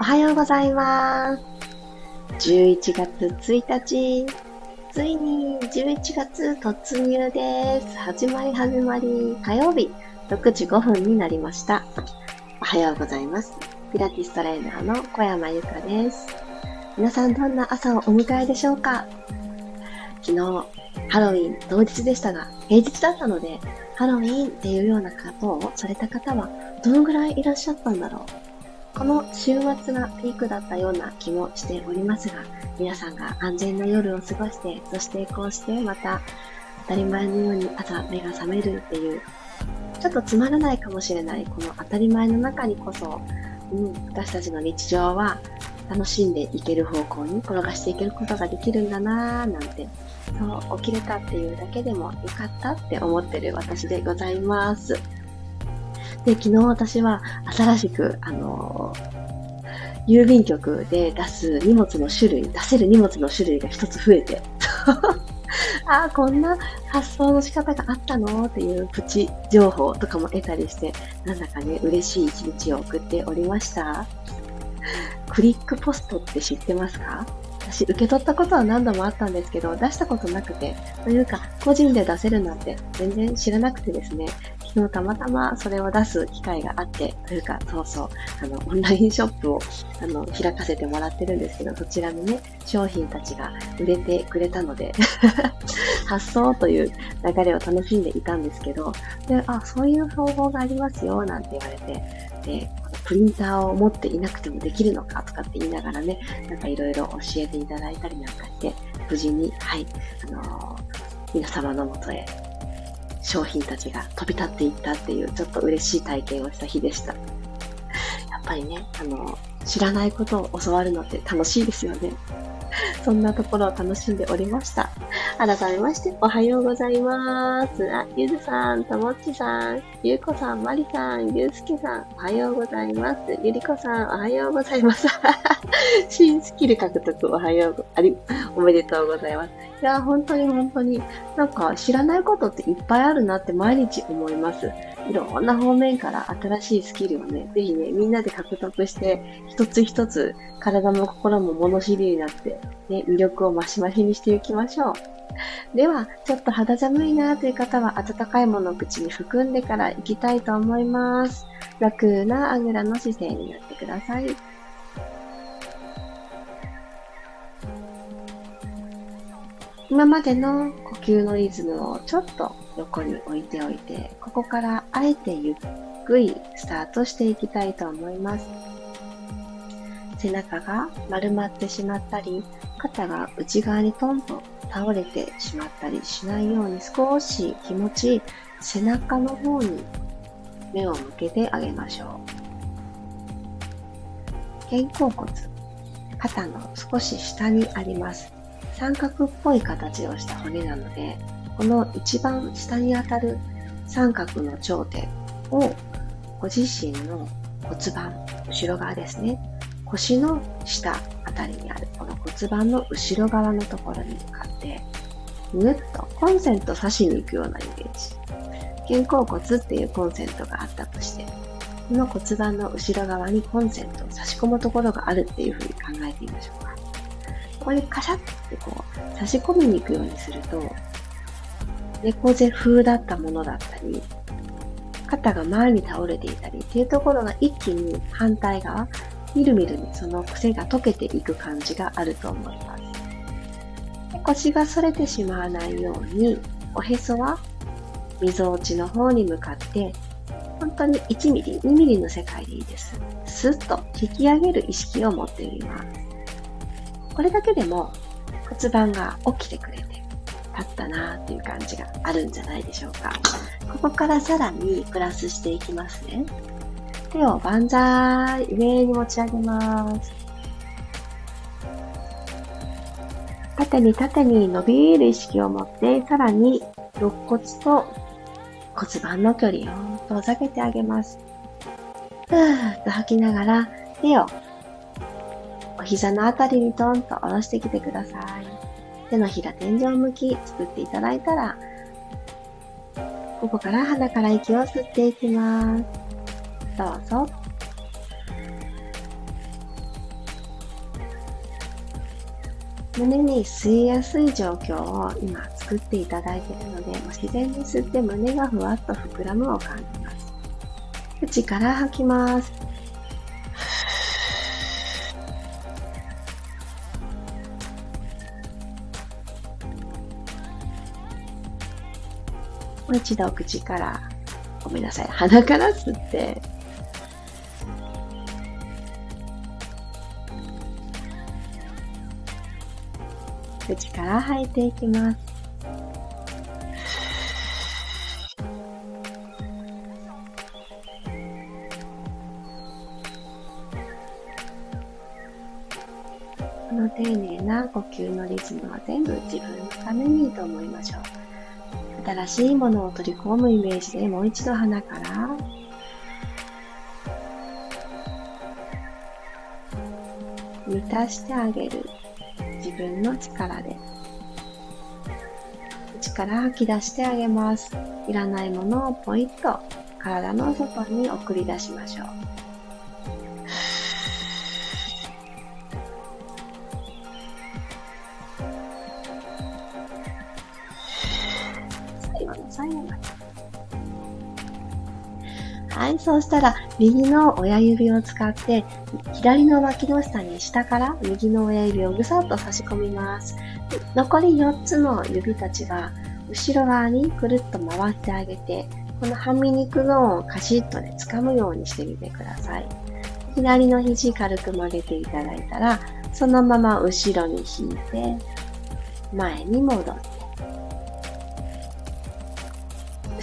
おはようございます。11月1日、ついに11月突入です。始まり始まり、火曜日、6時5分になりました。おはようございます。ピラティストレーナーの小山由かです。皆さんどんな朝をお迎えでしょうか？昨日、ハロウィン当日でしたが、平日だったので、ハロウィンっていうようなことをされた方はどのぐらいいらっしゃったんだろう？この週末がピークだったような気もしておりますが、皆さんが安全な夜を過ごして、そしてこうしてまた当たり前のように朝目が覚めるっていう、ちょっとつまらないかもしれないこの当たり前の中にこそ、うん、私たちの日常は楽しんでいける方向に転がしていけることができるんだなぁなんてそう起きれたっていうだけでもよかったって思ってる私でございます。で、昨日私は新しく、あの郵便局で出す荷物の種類、出せる荷物の種類が一つ増えて、ああ、こんな発想の仕方があったの？っていうプチ情報とかも得たりして、なんだかね、嬉しい一日を送っておりました。クリックポストって知ってますか？私、受け取ったことは何度もあったんですけど、出したことなくて、というか、個人で出せるなんて全然知らなくてですね、昨日たまたまそれを出す機会があって、というか、そうそう、あの、オンラインショップを、あの、開かせてもらってるんですけど、そちらのね、商品たちが売れてくれたので 発送という流れを楽しんでいたんですけど、で、あ、そういう方法がありますよ、なんて言われて、で、プリンターを持っていなくてもできるのかとかって言いながらね、なんかいろいろ教えていただいたりなんかして、無事に、はい、あのー、皆様のもとへ商品たちが飛び立っていったっていうちょっと嬉しい体験をした日でした。やっぱりね、あの、知らないことを教わるのって楽しいですよね。そんなところを楽しんでおりました。改めまして、おはようございます。あ、ゆずさん、ともっちさん、ゆうこさん、まりさん、ゆうすけさん、おはようございます。ゆりこさん、おはようございます。新スキル獲得、おはようあり、おめでとうございます。いや、本当に本当に、なんか知らないことっていっぱいあるなって毎日思います。いろんな方面から新しいスキルをね、ぜひね、みんなで獲得して、一つ一つ体も心も物知りになって、ね、魅力を増し増しにしていきましょう。では、ちょっと肌寒いなという方は温かいものを口に含んでから行きたいと思います。楽なあぐらの姿勢になってください。今までの呼吸のリズムをちょっと横に置いておいて、ここからあえてゆっくりスタートしていきたいと思います。背中が丸まってしまったり、肩が内側にトンと倒れてしまったりしないように少し気持ち背中の方に目を向けてあげましょう。肩甲骨、肩の少し下にあります。三角っぽい形をした骨なので、この一番下にあたる三角の頂点をご自身の骨盤、後ろ側ですね。腰の下あたりにあるこの骨盤の後ろ側のところに向かって、ぐっとコンセント差しに行くようなイメージ。肩甲骨っていうコンセントがあったとして、この骨盤の後ろ側にコンセントを差し込むところがあるっていうふうに考えてみましょうか。ここにカシャってこう差し込みに行くようにすると、猫背風だったものだったり、肩が前に倒れていたりっていうところが一気に反対側、みるみるにその癖が溶けていく感じがあると思います。腰が反れてしまわないように、おへそは溝落ちの方に向かって、本当に1ミリ、2ミリの世界でいいです。スッと引き上げる意識を持ってみます。これだけでも骨盤が起きてくれて、立ったなーっていう感じがあるんじゃないでしょうか。ここからさらにプラスしていきますね。手を万歳上に持ち上げます。縦に縦に伸びる意識を持って、さらに肋骨と骨盤の距離を遠ざけてあげます。ふーっと吐きながら手をお膝のあたりにトンと下ろしてきてください。手のひら天井向き作っていただいたら、ここから鼻から息を吸っていきます。どうぞ。胸に吸いやすい状況を今作っていただいているので、自然に吸って胸がふわっと膨らむを感じます。口から吐きます。もう一度口から、ごめんなさい、鼻から吸って、口から吐いていきます。この丁寧な呼吸のリズムは全部自分のためにと思いましょう。新しいものを取り込むイメージでもう一度鼻から。満たしてあげる。自分の力で。口から吐き出してあげます。いらないものをポイッと体の外に送り出しましょう。そうしたら、右の親指を使って、左の脇の下に下から右の親指をぐさっと差し込みます。残り4つの指たちは、後ろ側にくるっと回ってあげて、このはみ肉ゾーンをカシッとね、掴むようにしてみてください。左の肘軽く曲げていただいたら、そのまま後ろに引いて、前に戻って、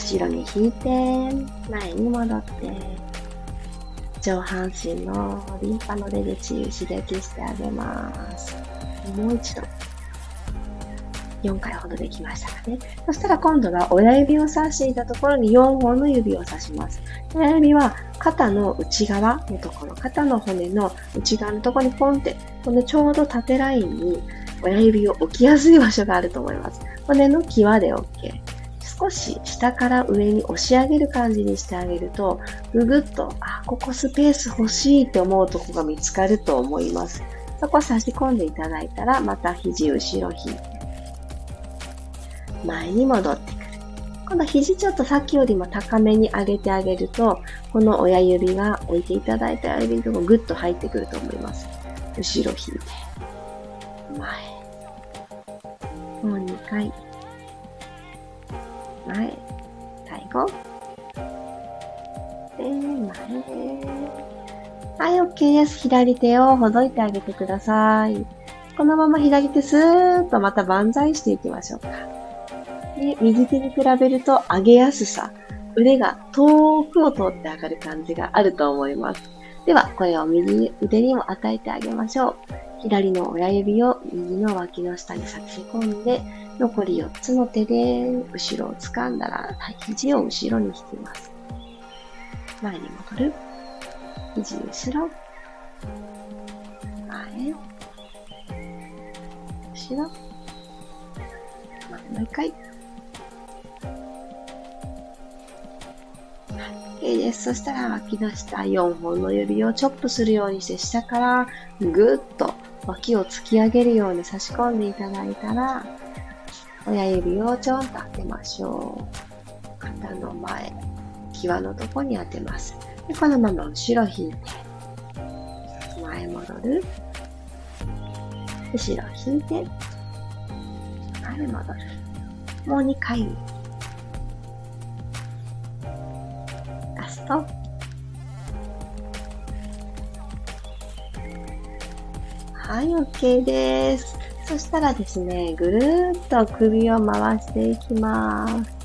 後ろに引いて、前に戻って、上半身のリンパの出口刺激してあげます。もう一度。4回ほどできましたかね。そしたら今度は親指を刺していたところに4本の指を刺します。親指は肩の内側のところ、肩の骨の内側のところにポンって、このちょうど縦ラインに親指を置きやすい場所があると思います。骨の際で OK。少し下から上に押し上げる感じにしてあげると、ぐぐっと、あ、ここスペース欲しいって思うとこが見つかると思います。そこ差し込んでいただいたら、また肘後ろ引いて、前に戻ってくる。今度肘ちょっとさっきよりも高めに上げてあげると、この親指が置いていただいた親指のとこぐっと入ってくると思います。後ろ引いて、前。もう2回。前、最後。で、前ではい、OK です。左手をほどいてあげてください。このまま左手スーッとまた万歳していきましょうか。で右手に比べると上げやすさ、腕が遠くを通って上がる感じがあると思います。では、これを右腕にも与えてあげましょう。左の親指を右の脇の下に差し込んで、残り4つの手で後ろを掴んだら、肘を後ろに引きます。前に戻る。肘後ろ。前。後ろ。前もう一回。OK です。そしたら脇の下4本の指をチョップするようにして下からぐっと脇を突き上げるように差し込んでいただいたら親指をちょんと当てましょう。肩の前、際のとこに当てます。でこのまま後ろ引いて、前戻る。後ろ引いて、前戻る。もう2回。ラスト。はい、OK です。そしたらですね、ぐるーっと首を回していきます。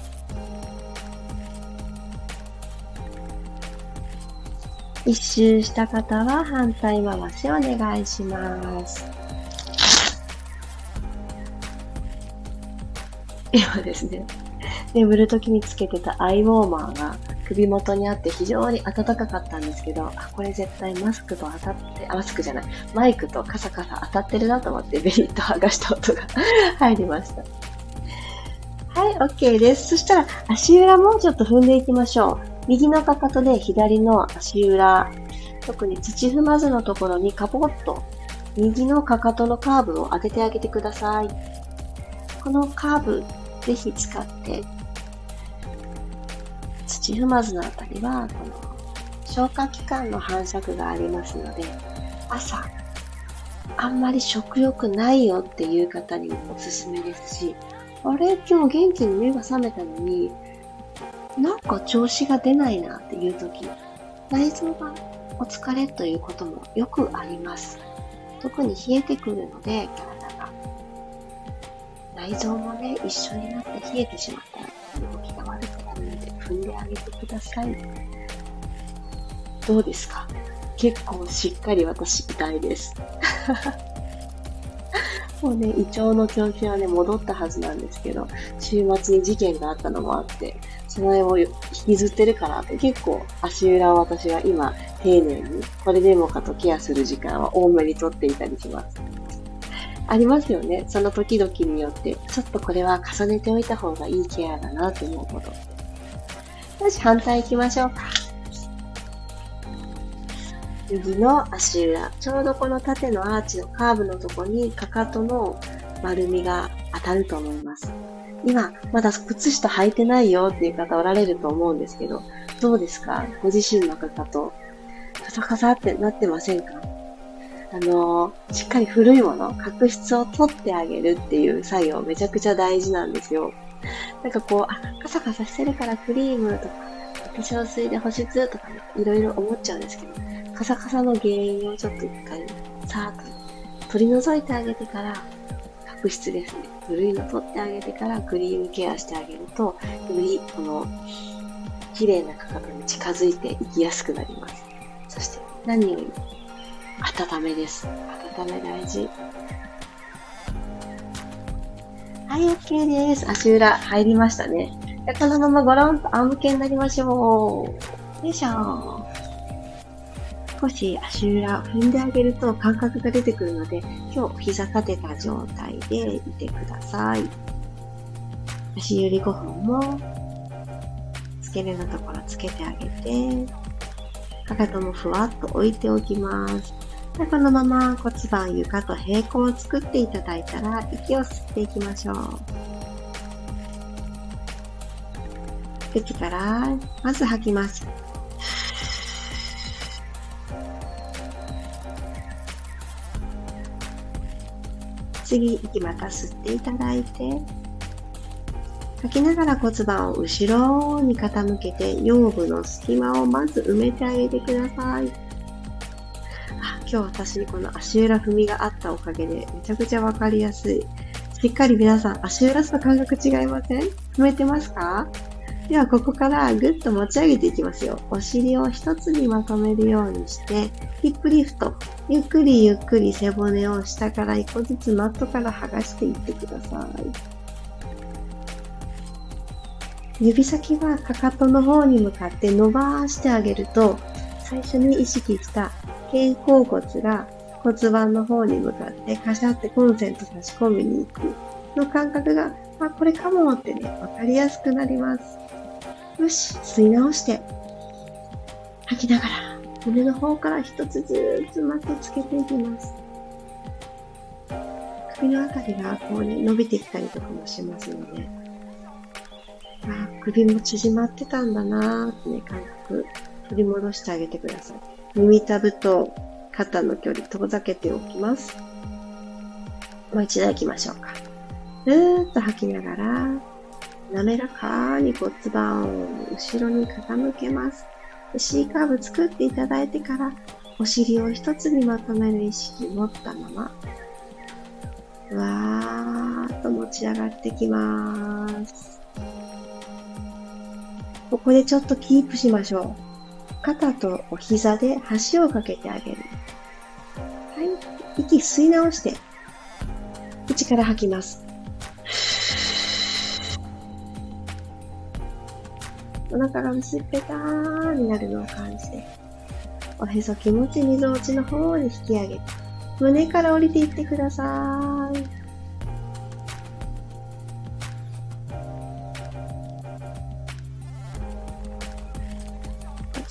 一周した方は反対回しお願いします。今ですね、眠るときにつけてたアイウォーマーが首元にあって非常に暖かかったんですけど、あ、これ絶対マスクと当たって、あ、マスクじゃない、マイクとカサカサ当たってるなと思ってベリッと剥がした音が 入りました。はい、OK です。そしたら足裏もちょっと踏んでいきましょう。右のかかとで左の足裏、特に土踏まずのところにカポッと右のかかとのカーブを当ててあげてください。このカーブ、ぜひ使って、土踏まずのあたりは、この消化器官の反射がありますので、朝、あんまり食欲ないよっていう方におすすめですし、あれ今日元気に目が覚めたのに、なんか調子が出ないなっていう時、内臓がお疲れということもよくあります。特に冷えてくるので、体が。内臓もね、一緒になって冷えてしまったら動き、踏んであげてください。どうですか？結構しっかり私痛いです。もうね、胃腸の調子はね、戻ったはずなんですけど、週末に事件があったのもあって、その辺を引きずってるからって結構足裏を私は今丁寧にこれでもかとケアする時間は多めにとっていたりします。ありますよね。その時々によって、ちょっとこれは重ねておいた方がいいケアだなって思うこと。よし、反対行きましょうか。右の足裏、ちょうどこの縦のアーチのカーブのとこにかかとの丸みが当たると思います。今、まだ靴下履いてないよっていう方おられると思うんですけど、どうですか？ご自身のかかと、カサカサってなってませんか？あのー、しっかり古いもの、角質を取ってあげるっていう作業めちゃくちゃ大事なんですよ。なんかこう、あ、カサカサしてるからクリームとか、化粧水で保湿とかね、いろいろ思っちゃうんですけど、カサカサの原因をちょっと一回、さーっと取り除いてあげてから、角質ですね。古いの取ってあげてからクリームケアしてあげると、よりこの、綺麗なかかとに近づいていきやすくなります。そして、何より、温めです。温め大事。はい、OK です。足裏入りましたね。このままゴロンと仰向けになりましょう。よいしょ。少し足裏踏んであげると感覚が出てくるので、今日膝立てた状態でいてください。足指5本も、付け根のところつけてあげて、かかともふわっと置いておきます。でこのまま骨盤床と平行を作っていただいたら、息を吸っていきましょう。口から、まず吐きます。次、息また吸っていただいて、吐きながら骨盤を後ろに傾けて、腰部の隙間をまず埋めてあげてください。今日私、この足裏踏みがあったおかげで、めちゃくちゃわかりやすい。しっかり皆さん、足裏と感覚違いません？踏めてますか？では、ここからぐっと持ち上げていきますよ。お尻を一つにまとめるようにして、ヒップリフト。ゆっくりゆっくり背骨を下から一個ずつマットから剥がしていってください。指先はかかとの方に向かって伸ばしてあげると、最初に意識した肩甲骨が骨盤の方に向かってカシャってコンセント差し込みに行くの感覚が、あ、これかもってね、わかりやすくなります。よし、吸い直して、吐きながら、胸の方から一つずつマットつけていきます。首のあたりがこうね、伸びてきたりとかもしますので、あ首も縮まってたんだなーってね、感覚、取り戻してあげてください。耳たぶと肩の距離遠ざけておきます。もう一度行きましょうか。ふーっと吐きながら、滑らかに骨盤を後ろに傾けます。C カーブ作っていただいてから、お尻を一つにまとめる意識持ったまま、わーっと持ち上がってきます。ここでちょっとキープしましょう。肩とお膝で端をかけてあげる。はい。息吸い直して、口から吐きます。お腹が薄っぺたーになるのを感じて、おへそ気持ちみぞおちの方に引き上げて、胸から降りていってください。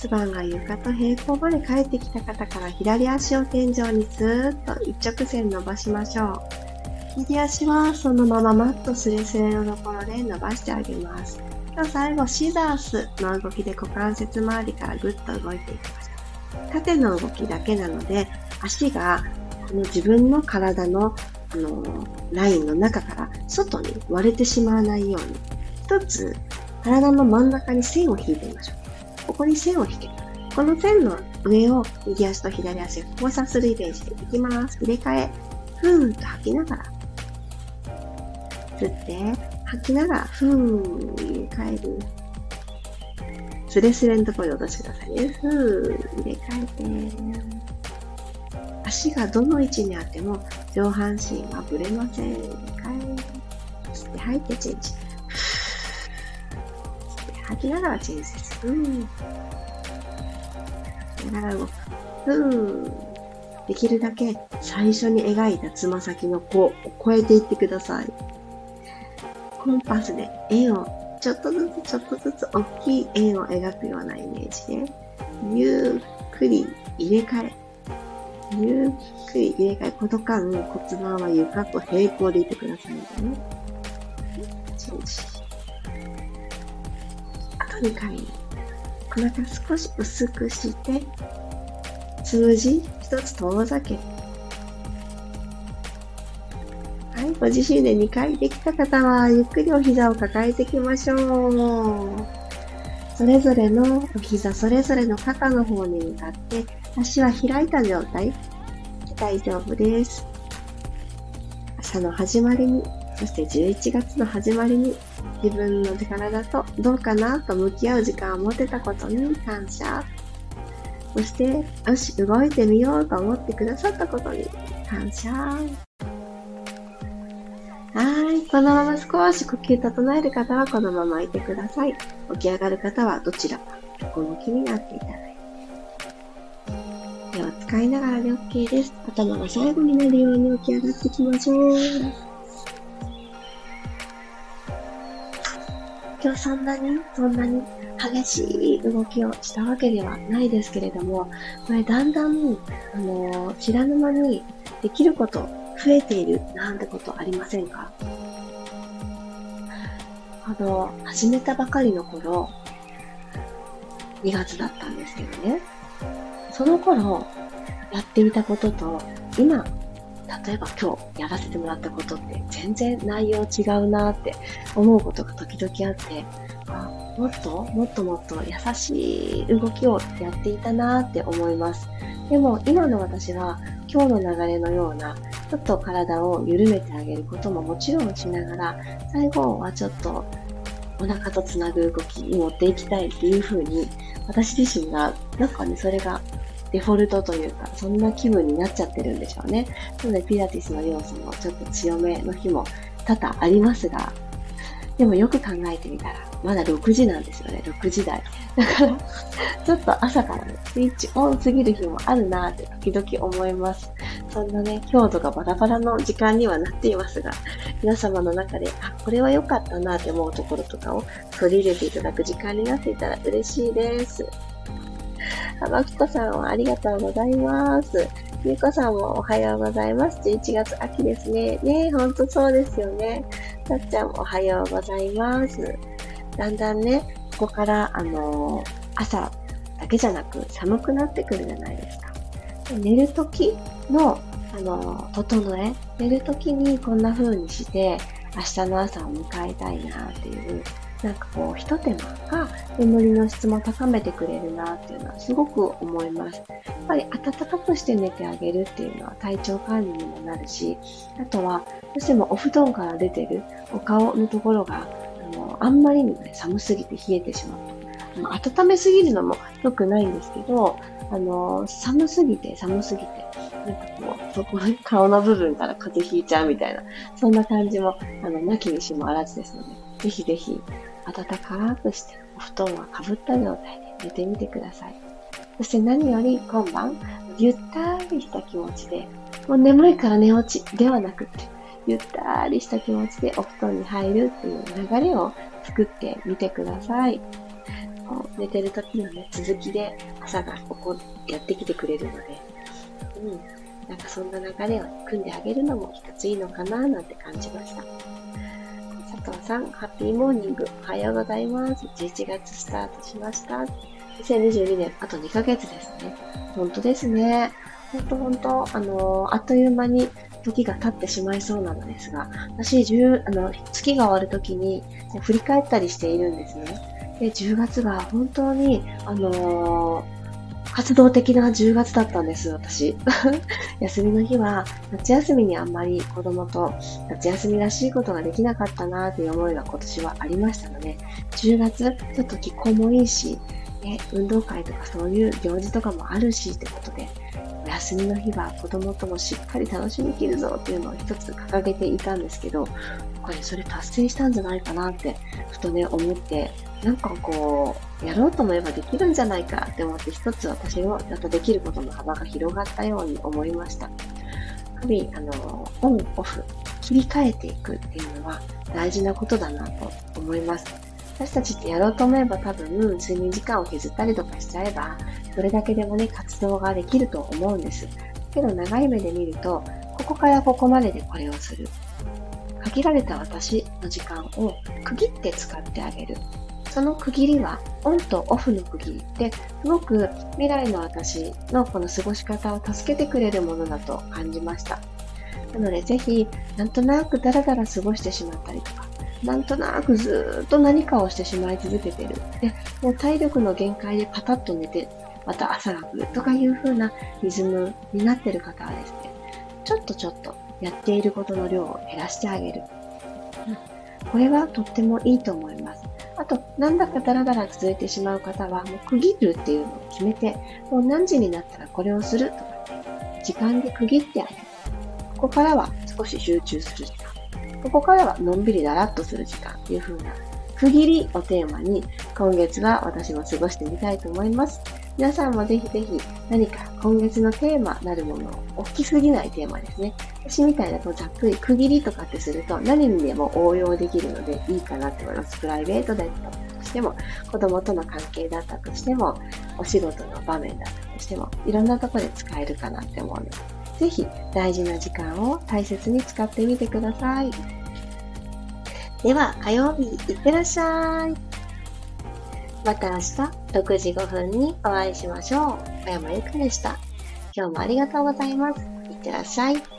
骨盤が床と平行まで帰ってきた方から左足を天井にスーッと一直線伸ばしましょう。右足はそのままマットスレスレのところで伸ばしてあげます。最後、シザースの動きで股関節周りからぐっと動いていきます。縦の動きだけなので、足がこの自分の体のあのラインの中から外に割れてしまわないように、一つ体の真ん中に線を引いてみましょう。ここに線を引ける。この線の上を右足と左足が交差するイメージでいきます。入れ替え、ふーんと吐きながら。吸って、吐きながら、ふーん、入れ替える。スレスレのところに落としてくださいね。ふーん、入れ替えて。足がどの位置にあっても上半身はぶれません。入れ替え。吸って吐いてチェンジ。吐きながらチェンジです。ふー。ながら動く。ふー。できるだけ最初に描いたつま先の子を超えていってください。コンパスで円をちょっとずつちょっとずつ大きい円を描くようなイメージで、ゆっくり入れ替え、ゆっくり入れ替え、この間骨盤は床と平行でいてくださいね。チェンジ。2回。お腹少し薄くして、数字一つ遠ざけて、はい、ご自身で2回できた方は、ゆっくりお膝を抱えていきましょう。それぞれのお膝、それぞれの肩の方に向かって、足は開いた状態。大丈夫です。朝の始まりに、そして11月の始まりに、自分の体とどうかなと向き合う時間を持てたことに感謝。そして、よし、動いてみようと思ってくださったことに感謝。はい。このまま少し呼吸整える方はこのままいてください。起き上がる方はどちらか横向きになっていただいて。手を使いながらで OK です。頭が最後になるように起き上がっていきましょう。今日そんなに、そんなに激しい動きをしたわけではないですけれども、これだんだん、あの、知らぬ間にできること増えているなんてことありませんか？あの、始めたばかりの頃、2月だったんですけどね、その頃、やってみたことと、今、例えば今日やらせてもらったことって全然内容違うなって思うことが時々あって、あもっともっともっと優しい動きをやっていたなって思います。でも今の私は今日の流れのようなちょっと体を緩めてあげることももちろんしながら、最後はちょっとお腹とつなぐ動きに持っていきたいっていう風に、私自身が、なんかね、それがデフォルトというか、そんな気分になっちゃってるんでしょうね。なので、ピラティスの要素もちょっと強めの日も多々ありますが、でもよく考えてみたら、まだ6時なんですよね、6時台。だから、ちょっと朝からね、スイッチオンすぎる日もあるなって時々思います。そんなね、強度がバラバラの時間にはなっていますが、皆様の中で、あ、これは良かったなって思うところとかを取り入れていただく時間になっていたら嬉しいです。あ、まきこさんはありがとうございます。ゆうこさんもおはようございます。11月秋ですね。ねえほんとそうですよね。さっちゃんもおはようございます。だんだんね、ここから、あのー、朝だけじゃなく寒くなってくるじゃないですか。寝るときの、あのー、整え、寝るときにこんな風にして、明日の朝を迎えたいなっていう、なんかこう、一手間が眠りの質も高めてくれるなっていうのはすごく思います。やっぱり暖かくして寝てあげるっていうのは体調管理にもなるし、あとは、どうしてもお布団から出てるお顔のところが、あの、あんまりにもね、寒すぎて冷えてしまうと。温めすぎるのも良くないんですけど、あの、寒すぎて寒すぎて、なんかこう、そこ、顔の部分から風邪ひいちゃうみたいな、そんな感じも、あの、なきにしもあらずですので、ぜひぜひ、暖かくして、お布団はかぶった状態で寝てみてください。そして何より今晩、ゆったりした気持ちで、もう眠いから寝落ちではなくって、ゆったりした気持ちでお布団に入るっていう流れを作ってみてください。寝てる時のね、続きで朝がここやってきてくれるので、うん。なんかそんな流れを組んであげるのも一ついいのかななんて感じました。佐藤さん、ハッピーモーニング、おはようございます。11月スタートしました。2022年、あと2ヶ月ですね。本当ですね。本当本当、あのー、あっという間に時が経ってしまいそうなのですが、私、10あの月が終わる時に振り返ったりしているんですね。で、10月が本当に、あのー活動的な10月だったんです、私。休みの日は、夏休みにあんまり子供と夏休みらしいことができなかったなーっていう思いが今年はありましたので、10月、ちょっと気候もいいし、ね、運動会とかそういう行事とかもあるしってことで、休みの日は子供ともしっかり楽しみきるぞっていうのを一つ掲げていたんですけど、これそれ達成したんじゃないかなって、ふとね、思って、なんかこう、やろうと思えばできるんじゃないかって思って一つ私のだとできることの幅が広がったように思いました。やはり、あの、オン、オフ、切り替えていくっていうのは大事なことだなと思います。私たちってやろうと思えば多分、睡眠時間を削ったりとかしちゃえば、それだけでもね、活動ができると思うんです。けど長い目で見ると、ここからここまででこれをする。限られた私の時間を区切って使ってあげる。その区切りは、オンとオフの区切りって、すごく未来の私のこの過ごし方を助けてくれるものだと感じました。なので、ぜひ、なんとなくダラダラ過ごしてしまったりとか、なんとなくずっと何かをしてしまい続けてる。で、もう体力の限界でパタッと寝て、また朝が来るとかいう風なリズムになってる方はですね、ちょっとちょっとやっていることの量を減らしてあげる。うん、これはとってもいいと思います。あと、なんだかダラダラ続いてしまう方は、もう区切るっていうのを決めて、もう何時になったらこれをするとかって、時間で区切ってあげる。ここからは少し集中する。ここからはのんびりだらっとする時間っていう風な区切りをテーマに今月は私も過ごしてみたいと思います。皆さんもぜひぜひ何か今月のテーマなるものを大きすぎないテーマですね。私みたいなこうざっくり区切りとかってすると何にでも応用できるのでいいかなって思います。プライベートだったとしても、子供との関係だったとしても、お仕事の場面だったとしても、いろんなところで使えるかなって思うので、ぜひ大事な時間を大切に使ってみてください。では、火曜日、いってらっしゃい。また明日6時5分にお会いしましょう。小山由かでした。今日もありがとうございます。いってらっしゃい。